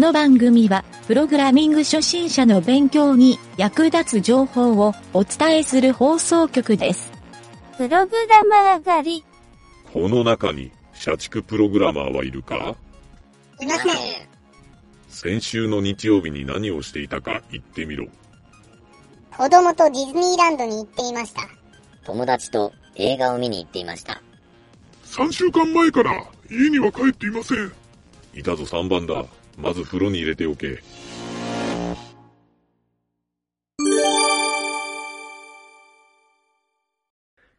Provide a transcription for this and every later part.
この番組は、プログラミング初心者の勉強に役立つ情報をお伝えする放送局です。プログラマー狩り。この中に社畜プログラマーはいるか？いません。先週の日曜日に何をしていたか言ってみろ。子供とディズニーランドに行っていました。友達と映画を見に行っていました。3週間前から家には帰っていません。いたぞ3番だ。まず風呂に入れておけ。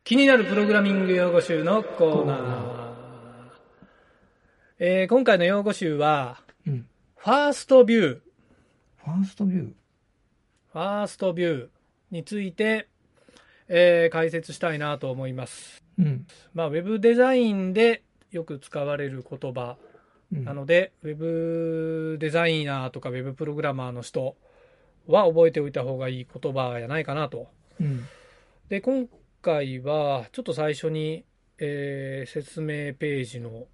気になるプログラミング用語集のコーナー。えー今回の用語集は、うんファーストビュー、ファーストビュー？ファーストビューについて、えー解説したいなと思います。うん。まあ、ウェブデザインでよく使われる言葉うんなので、ウェブデザイナーとかウェブプログラマーの人は覚えておいた方がいい言葉やないかなと。うん。で、今回はちょっと最初に、えー説明ページの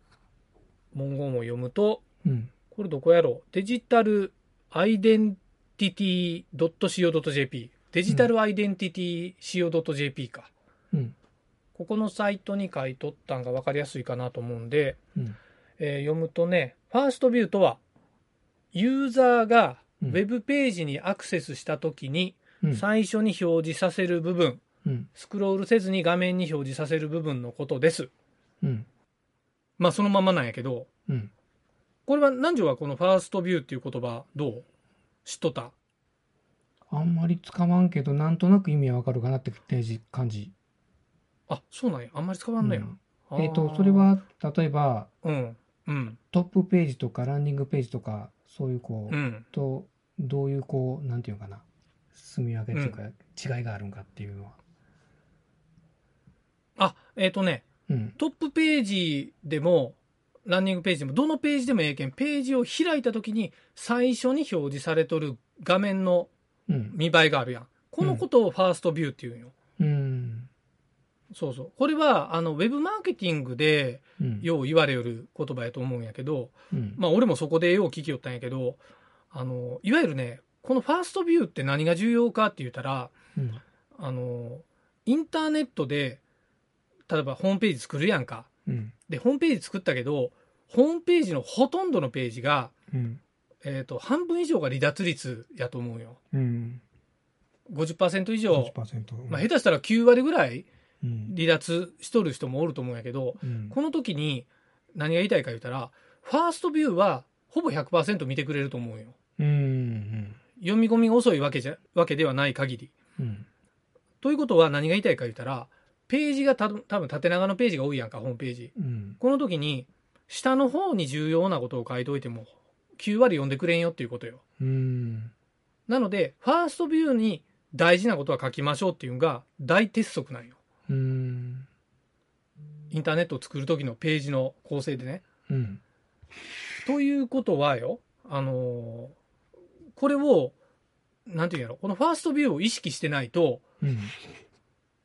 文言を読むと、うん。これどこやろう？デジタルアイデンティティ .co.jp デジタルアイデンティティ co.jp か。うん。ここのサイトに書いとったんが分かりやすいかなと思うんで、うん。えー読むとね、ファーストビューとは、ユーザーがうんウェブページにアクセスしたときに、うん。最初に表示させる部分、うん。スクロールせずに画面に表示させる部分のことです。うん。まあそのままなんやけど、うん。これは南條はこのファーストビューっていう言葉どう知っとった？あんまり使わんけど、なんとなく意味はわかるかなって感じ。あ、そうなんや。あんまり使わんのや。えっ、と、それ、は、例えば、うん。うん。トップページとかランディングページとか、そういうこう、うん。と、どういうこう、なんていうのかな、住み分けというか、違いがあるんかっていうのは。あ、えっ、とね、うん。トップページでも、ランニングページでも、どのページでもええけん、ページを開いたときに、最初に表示されとる画面のうん。見栄えがあるやん。このことをファーストビューっていうんよ。うん。そうそう。これは、あの、ウェブマーケティングで、うん。よう言われよる言葉やと思うんやけど、うん。まあ、俺もそこでよう聞きよったんやけど、あの、いわゆるね、このファーストビューって何が重要かって言ったら、うん。あの、インターネットで、例えばホームページ作るやんか。うん。で、ホームページ作ったけど、ホームページのほとんどのページが、うん。えっ、と、半分以上が離脱率やと思うよ。うん。50%以上、50%。まあ、下手したら9割ぐらいうん。離脱しとる人もおると思うんやけど、うん。この時に何が言いたいか言ったら、ファーストビューはほぼ100%見てくれると思うよ。うん。読み込みが遅いわけじゃ、わけではない限り。うん。ということは何が言いたいか言ったら、ページがた多分縦長のページが多いやんか、ホームページ。うん。この時に、下の方に重要なことを書いといても、9割読んでくれんよっていうことよ。うん。なので、ファーストビューに大事なことは書きましょうっていうのが大鉄則なんよ。うん。インターネットを作る時のページの構成でね。うん。ということはよ、あのーこれを、なんていうんやろ、このファーストビューを意識してないと、うん。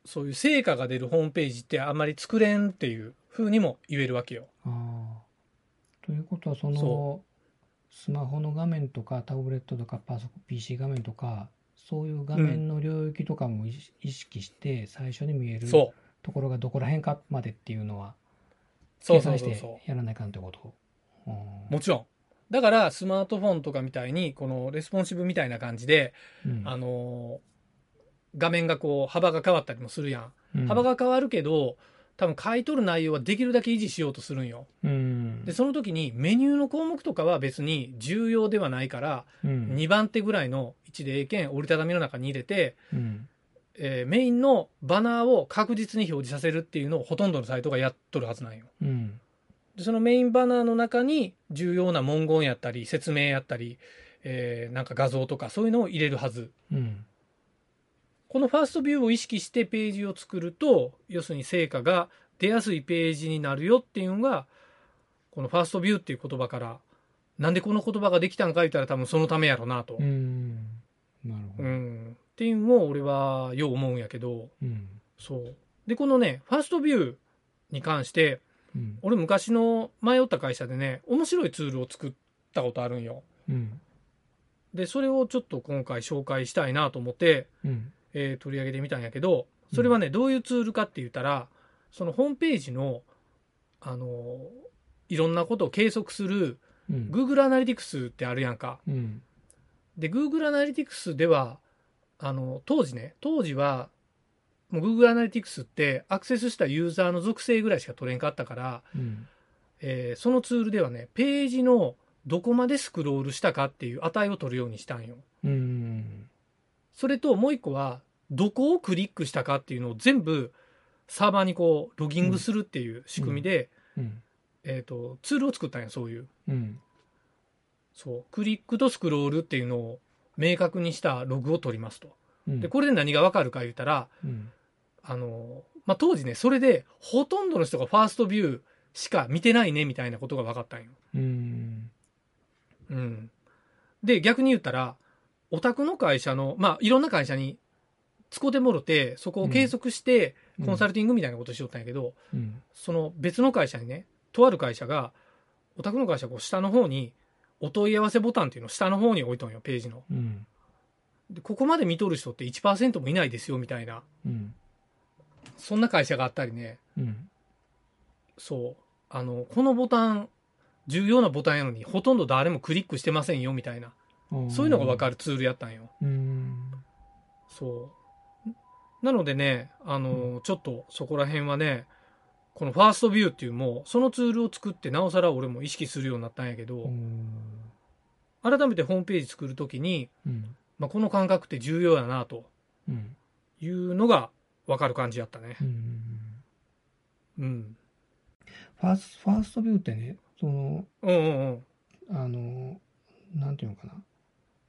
そういう成果が出るホームページってあんまり作れんっていう風にも言えるわけよ。ということは、そのそ、スマホの画面とか、タブレットとか、パソコン、PC 画面とか、そういう画面の領域とかも意識して、最初に見える。ところがどこら辺かまでっていうのは、計算してやらないかんってこと？う。もちろん。だから、スマートフォンとかみたいに、このレスポンシブみたいな感じで、うんあのー画面がこう、幅が変わったりもするやん。うん幅が変わるけど、多分書いとる内容はできるだけ維持しようとするんよ。うん。で、その時にメニューの項目とかは別に重要ではないから、うん、2番手ぐらいの位置でええけん、折りたたみの中に入れて、うん。えーメインのバナーを確実に表示させるっていうのをほとんどのサイトがやっとるはずなんよ。うん。でそのメインバナーの中に重要な文言やったり、説明やったり、えーなんか画像とかそういうのを入れるはず。うん。このファーストビューを意識してページを作ると、要するに成果が出やすいページになるよっていうのが、このファーストビューっていう言葉から、なんでこの言葉ができたんか言ったら多分そのためやろなと。うん。なるほうど。ん。っていうのを俺はよう思うんやけど、うん。そう。で、このね、ファーストビューに関して、うん。俺昔の前おった会社でね、面白いツールを作ったことあるんよ。うん。で、それをちょっと今回紹介したいなと思って、うん。えー取り上げてみたんやけど、それはね、どういうツールかって言ったら、そのホームページの、あのーいろんなことを計測するうん。Google Analytics ってあるやんか。うん。で、Google Analytics では、あの、当時ね、当時は、もう Google Analytics ってアクセスしたユーザーの属性ぐらいしか取れんかったから、うん。えーそのツールではね、ページのどこまでスクロールしたかっていう値を取るようにしたんよ。うん。それともう一個は、どこをクリックしたかっていうのを全部サーバーにこうロギングするっていう仕組みで、うん。えっ、と、ツールを作ったんや、そういう。うん。そう。クリックとスクロールっていうのを明確にしたログを取りますと。うん。で、これで何がわかるか言ったら、うん。あの、まあ、当時ね、それでほとんどの人がファーストビューしか見てないねみたいなことが分かったんよ。うん。うん。で、逆に言ったら、お宅の会社の、まあ、いろんな会社に使うてもろて、そこを計測して、コンサルティングみたいなことしよったんやけど、うん。その別の会社にね、とある会社が、お宅の会社こう下の方に、お問い合わせボタンっていうのを下の方に置いとんよ、ページの。うん。で、ここまで見とる人って1%もいないですよ、みたいな。うん。そんな会社があったりね、うん。そう。あの、このボタン、重要なボタンやのに、ほとんど誰もクリックしてませんよ、みたいな。そういうのがわかるツールやったんよ。うん。そう。なのでね、あの、ちょっとそこら辺はね、このファーストビューっていうもう、そのツールを作って、なおさら俺も意識するようになったんやけど、うん。改めてホームページ作るときに、うん。まあ、この感覚って重要やな、とうん。いうのがわかる感じやったねう。ん。うん。ファースファーストビューってね、その、うんうんうん。あの、なんていうのかな。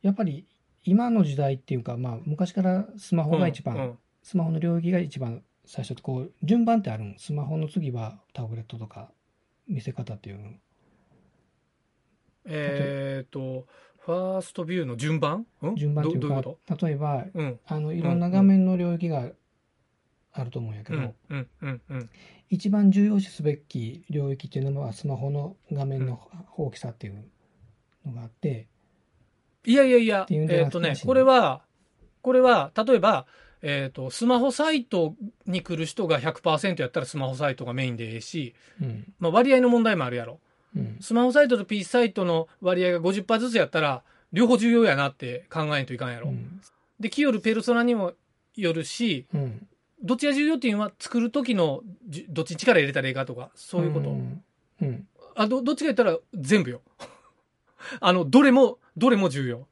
やっぱり今の時代っていうか、まあ昔からスマホが一番、うんスマホの領域が一番最初ってこう、順番ってあるんスマホの次はタブレットとか見せ方っていうの。えっ、と、ファーストビューの順番、ん？順番っていうか、例えば、とうん。あの、いろんな画面の領域があると思うんやけど、うんうんうんうん。一番重要視すべき領域っていうのはスマホの画面の大きさっていうのがあって、いやいやいや、えっ、とねこれは、これは、例えば、えっ、と、スマホサイトに来る人が100%やったらスマホサイトがメインでええし、うん。まあ割合の問題もあるやろ。うん。スマホサイトと PC サイトの割合が50%ずつやったら、両方重要やなって考えんといかんやろ。うん。で、来よるペルソナにもよるし、うん。どっちが重要っていうのは作る時のじどっちに力入れたらええかとか、そういうこと。んうん。あど、どっちが言ったら全部よ。あの、どれも、どれも重要。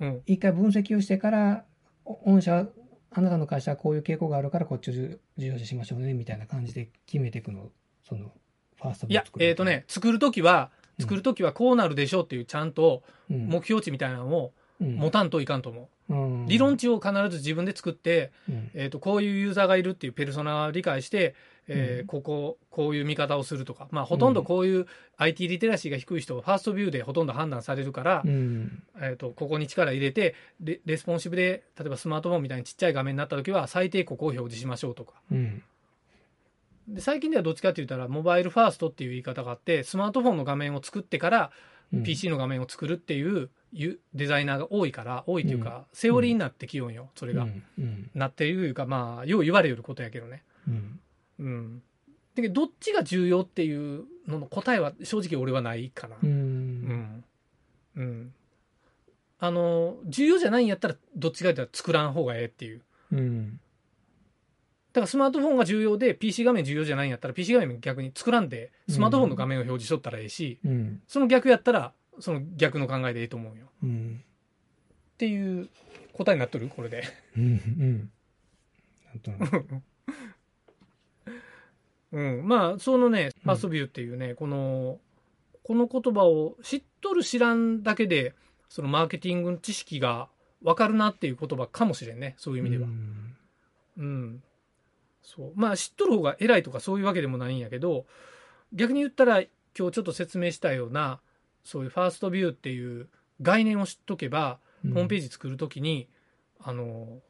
うん。一回分析をしてから、お御社、あなたの会社はこういう傾向があるからこっちを重要視しましょうね、みたいな感じで決めていくの、その、ファーストいや、えっ、とね、作る時は、うん。作る時はこうなるでしょうっていうちゃんとうん、目標値みたいなのをうん。持たんといかんと思う。ん。う。理論値を必ず自分で作って、うん。えっ、と、こういうユーザーがいるっていうペルソナを理解して、えーうんここ、こういう見方をするとか、まあ、ほとんどこういう IT リテラシーが低い人はファーストビューでほとんど判断されるから、うん。えっ、と、ここに力入れてレ、レスポンシブで、例えばスマートフォンみたいにちっちゃい画面になった時は、最低ここを表示しましょうとか。うん。で最近ではどっちかって言ったら、モバイルファーストっていう言い方があって、スマートフォンの画面を作ってから、うん PC の画面を作るっていうゆデザイナーが多いから、多いっていうか、セオリーになってきよんよ、それが。なってるいうか、まあ、よう言われることやけどね。うん。うん。だけど、どっちが重要っていうのの答えは正直俺はないかな。う。うんん。うん。あの、重要じゃないんやったら、どっちかって言ったら作らん方がええっていう。うん。だからスマートフォンが重要で PC 画面重要じゃないんやったら PC 画面逆に作らんでスマートフォンの画面を表示しとったらええし、うん。その逆やったらその逆の考えでええと思うよ。うん。っていう答えになっとる？これで。うん。うん。なんとなく。うん。まあ、そのね、ファーストビューっていうね、この、この言葉を知っとる知らんだけで、そのマーケティングの知識がわかるなっていう言葉かもしれんね。そういう意味では。うんうん。そう。まあ、知っとる方が偉いとかそういうわけでもないんやけど、逆に言ったら、今日ちょっと説明したような、そういうファーストビューっていう概念を知っとけば、ホームページ作るときに、あの、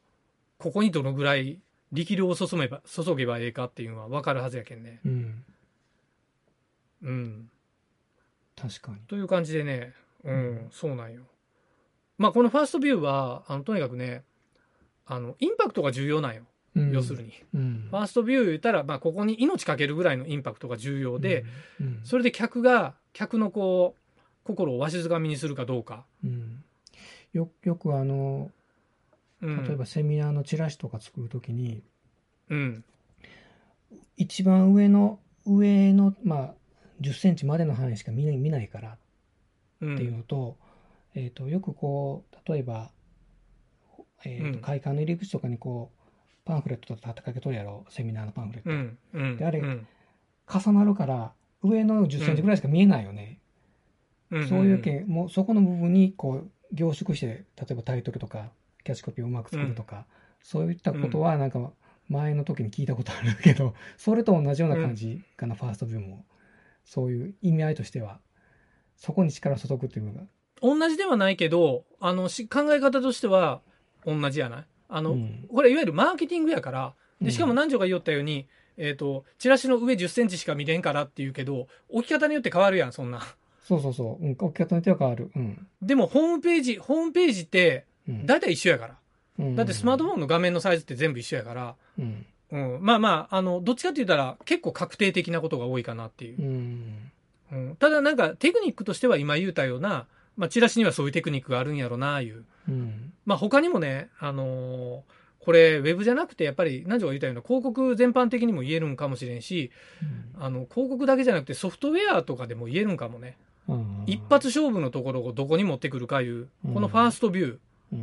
ここにどのぐらい力量を注げば、注げばええかっていうのは分かるはずやけんね。うん。うん。確かに。という感じでね、うん、そうなんよ。まあ、このファーストビューは、あの、とにかくね、あの、インパクトが重要なんよ。うん要するに。うんファーストビュー言ったら、まあ、ここに命かけるぐらいのインパクトが重要で、、うんそれで客が、客のこう、心をわしづかみにするかどうか。うんよよくあのうん、例えばセミナーのチラシとか作るときに、うん。一番上の上の、まあ、10センチまでの範囲しか見ない見ないからうん。っていうのと,、えー、とよくこう例えば、えーとうん。会館の入り口とかにこうパンフレットとか立てかけとるやろ？セミナーのパンフレット、うん。うん。であれうん。重なるから上の10センチぐらいしか見えないよね、うん。そういうけんもうそこの部分にこう凝縮して例えばタイトルとかキャッチコピーをうまく作るとか、そういったことはなんか前の時に聞いたことあるけど それと同じような感じかな、ファーストビューもそういう意味合いとしては。そこに力を注ぐっていうのが、同じではないけど、あの、し考え方としては同じやない？あの、うん。これいわゆるマーケティングやから、で、しかもうん南條が言おったように、えっ、と、チラシの上10センチしか見れんからって言うけど、置き方によって変わるやん、そんな。そうそうそう、うん、置き方によっては変わる、うん。でも、ホームページ、ホームページって、うん、大体一緒やから。うん。だってスマートフォンの画面のサイズって全部一緒やから、うん。うん。まあまあ、あの、どっちかって言ったら、結構確定的なことが多いかなっていう。う。ん。うん、ただなんか、テクニックとしては今言うたような、まあ、チラシにはそういうテクニックがあるんやろな、いう。うん。まあ他にもね、あのーこれ、ウェブじゃなくて、やっぱり、何条が言ったような広告全般的にも言えるんかもしれんし、あの、広告だけじゃなくてソフトウェアとかでも言えるんかもね。うん。一発勝負のところをどこに持ってくるかいう、このファーストビュー、うん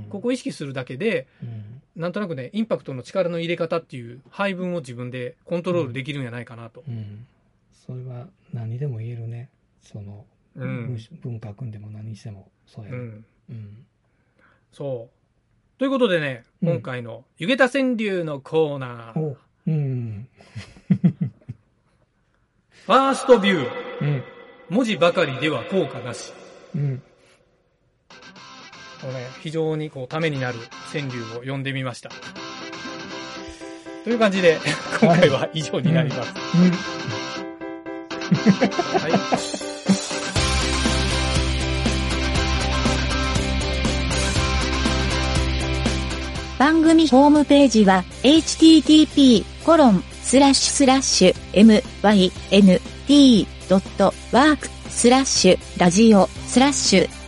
ここを意識するだけで、うん。なんとなくね、インパクトの力の入れ方っていう配分を自分でコントロールできるんじゃないかなと。うん。それは何にでも言えるね。その、うん。文化組んでも何にしてもそうやね、うん。うん。そう。ということでね、うん今回の湯桁川柳のコーナー、おうん。ファーストビュー、うん。文字ばかりでは効果なし。うん。このね、非常にこう、ためになる川柳を読んでみました。という感じで、今回は以上になります。はい。番組ホームページは http:// myn.t.work スラッシュラジオスラッシュ